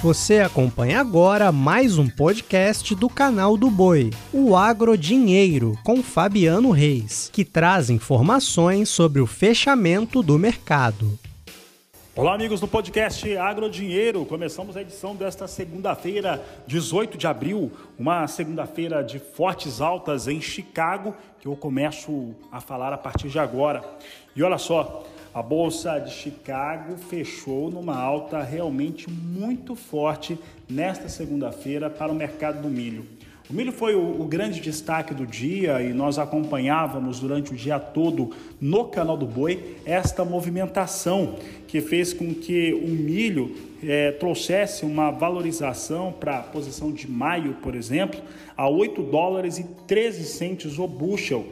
Você acompanha agora mais um podcast do canal do Boi, o Agro Dinheiro, com Fabiano Reis, que traz informações sobre o fechamento do mercado. Olá, amigos do podcast Agro Dinheiro. Começamos a edição desta segunda-feira, 18 de abril, uma segunda-feira de fortes altas em Chicago, que eu começo a falar a partir de agora. E olha só, a bolsa de Chicago fechou numa alta realmente muito forte nesta segunda-feira para o mercado do milho. O milho foi o, o, grande destaque do dia e nós acompanhávamos durante o dia todo no canal do Boi esta movimentação que fez com que o milho é, trouxesse uma valorização para a posição de maio, por exemplo, a 8 dólares e 13 centos o bushel,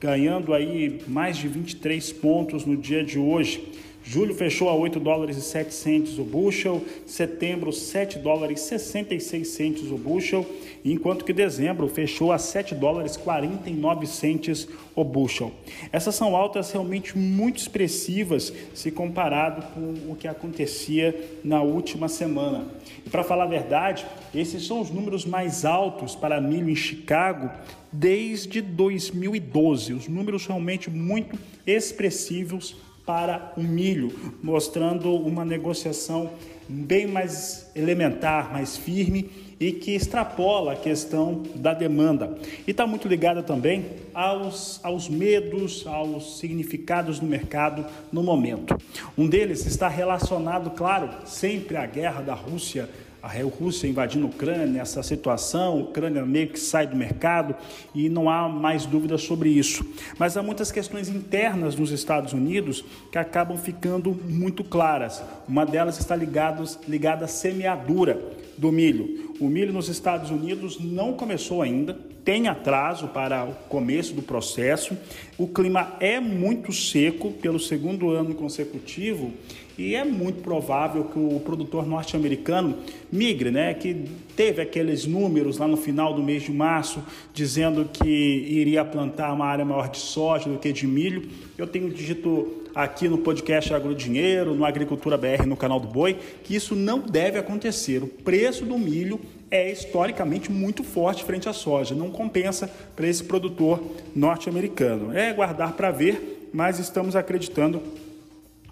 ganhando aí mais de 23 pontos no dia de hoje. Julho fechou a 8 dólares e 7 centos o bushel, setembro 7 dólares e 66 centos o bushel, enquanto que dezembro fechou a 7 dólares e 49 centos o bushel. Essas são altas realmente muito expressivas se comparado com o que acontecia na última semana. E para falar a verdade, esses são os números mais altos para milho em Chicago desde 2012. Os números realmente muito expressivos para o milho, mostrando uma negociação bem mais elementar, mais firme e que extrapola a questão da demanda. E está muito ligada também aos, aos medos, aos significados do mercado no momento. Um deles está relacionado, claro, sempre à guerra da Rússia a Rússia invadindo a Ucrânia, essa situação, a Ucrânia meio que sai do mercado e não há mais dúvidas sobre isso. Mas há muitas questões internas nos Estados Unidos que acabam ficando muito claras. Uma delas está ligada, ligada à semeadura do milho. O milho nos Estados Unidos não começou ainda, tem atraso para o começo do processo. O clima é muito seco pelo segundo ano consecutivo e é muito provável que o produtor norte-americano migre, né? Que teve aqueles números lá no final do mês de março dizendo que iria plantar uma área maior de soja do que de milho. Eu tenho dito aqui no podcast Agrodinheiro, no Agricultura BR, no canal do Boi, que isso não deve acontecer. O preço do milho é historicamente muito forte frente à soja, não compensa para esse produtor norte-americano. É guardar para ver, mas estamos acreditando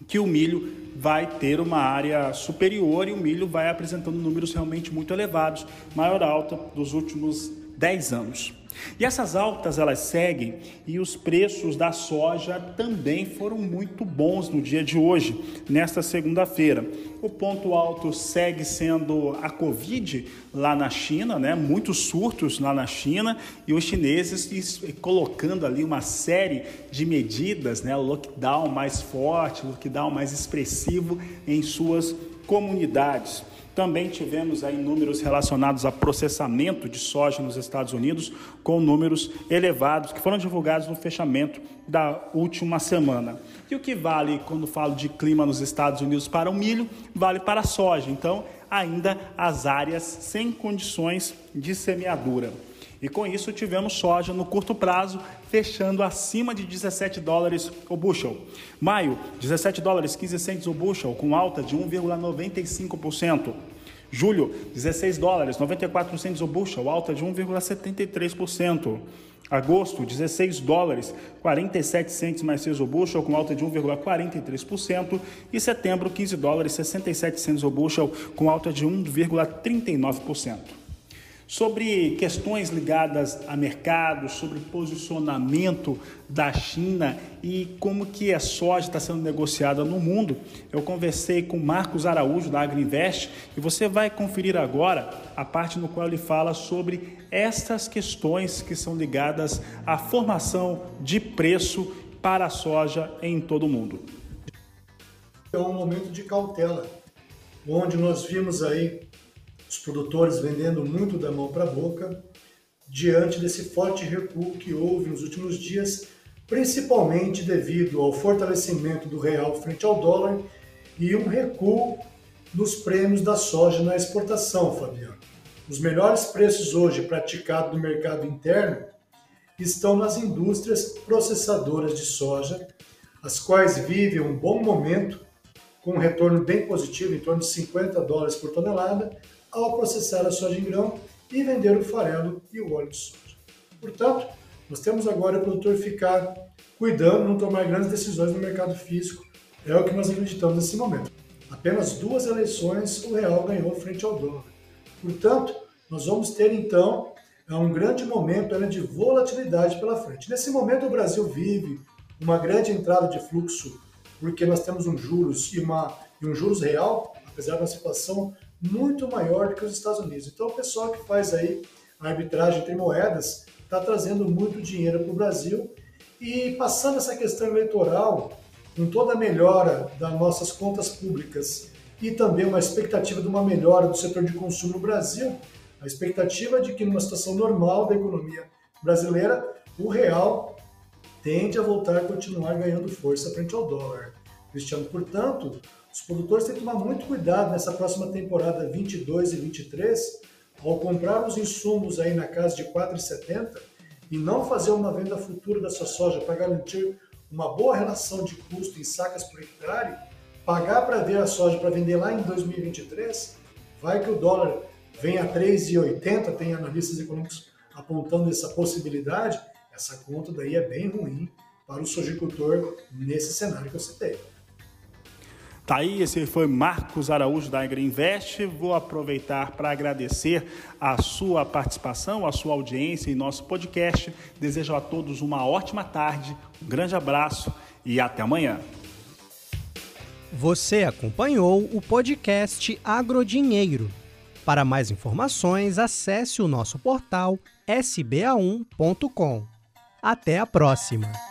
que o milho vai ter uma área superior e o milho vai apresentando números realmente muito elevados, maior alta dos últimos 10 anos. E essas altas elas seguem e os preços da soja também foram muito bons no dia de hoje, nesta segunda-feira. O ponto alto segue sendo a Covid lá na China, né? Muitos surtos lá na China e os chineses colocando ali uma série de medidas, né? Lockdown mais forte, lockdown mais expressivo em suas comunidades. Também tivemos aí números relacionados a processamento de soja nos Estados Unidos, com números elevados que foram divulgados no fechamento da última semana. E o que vale quando falo de clima nos Estados Unidos para o milho, vale para a soja. Então, ainda as áreas sem condições de semeadura. E com isso tivemos soja no curto prazo fechando acima de 17 dólares o bushel. Maio, 17 dólares 15 centos o bushel, com alta de 1,95%. Julho, 16 dólares 94 centos o bushel, alta de 1,73%. Agosto, 16 dólares 47 centos mais 6 o bushel, com alta de 1,43%. E setembro, 15 dólares 67 centos o bushel, com alta de 1,39% sobre questões ligadas a mercado, sobre posicionamento da China e como que a soja está sendo negociada no mundo. Eu conversei com Marcos Araújo da Agriinvest e você vai conferir agora a parte no qual ele fala sobre estas questões que são ligadas à formação de preço para a soja em todo o mundo. É um momento de cautela, onde nós vimos aí os produtores vendendo muito da mão para a boca, diante desse forte recuo que houve nos últimos dias, principalmente devido ao fortalecimento do real frente ao dólar e um recuo nos prêmios da soja na exportação, Fabiano. Os melhores preços hoje praticados no mercado interno estão nas indústrias processadoras de soja, as quais vivem um bom momento com um retorno bem positivo, em torno de 50 dólares por tonelada, ao processar a soja em grão e vender o farelo e o óleo de soja. Portanto, nós temos agora o produtor ficar cuidando, não tomar grandes decisões no mercado físico, é o que nós acreditamos nesse momento. Apenas duas eleições o real ganhou frente ao dólar. Portanto, nós vamos ter então um grande momento de volatilidade pela frente. Nesse momento, o Brasil vive uma grande entrada de fluxo, porque nós temos um juros e, uma, e um juros real, apesar uma situação muito maior do que os Estados Unidos. Então, o pessoal que faz aí a arbitragem entre moedas está trazendo muito dinheiro para o Brasil e passando essa questão eleitoral, com toda a melhora das nossas contas públicas e também uma expectativa de uma melhora do setor de consumo no Brasil, a expectativa é de que numa situação normal da economia brasileira, o real tende a voltar a continuar ganhando força frente ao dólar. Cristiano, portanto, os produtores têm que tomar muito cuidado nessa próxima temporada 22 e 23 ao comprar os insumos aí na casa de 4,70 e não fazer uma venda futura da sua soja para garantir uma boa relação de custo em sacas por hectare, pagar para ver a soja para vender lá em 2023, vai que o dólar vem a 3,80, tem analistas econômicos apontando essa possibilidade, essa conta daí é bem ruim para o sojicultor nesse cenário que eu citei. Tá aí, esse foi Marcos Araújo da Invest. Vou aproveitar para agradecer a sua participação, a sua audiência em nosso podcast. Desejo a todos uma ótima tarde, um grande abraço e até amanhã. Você acompanhou o podcast Agrodinheiro. Para mais informações, acesse o nosso portal sba1.com. Até a próxima!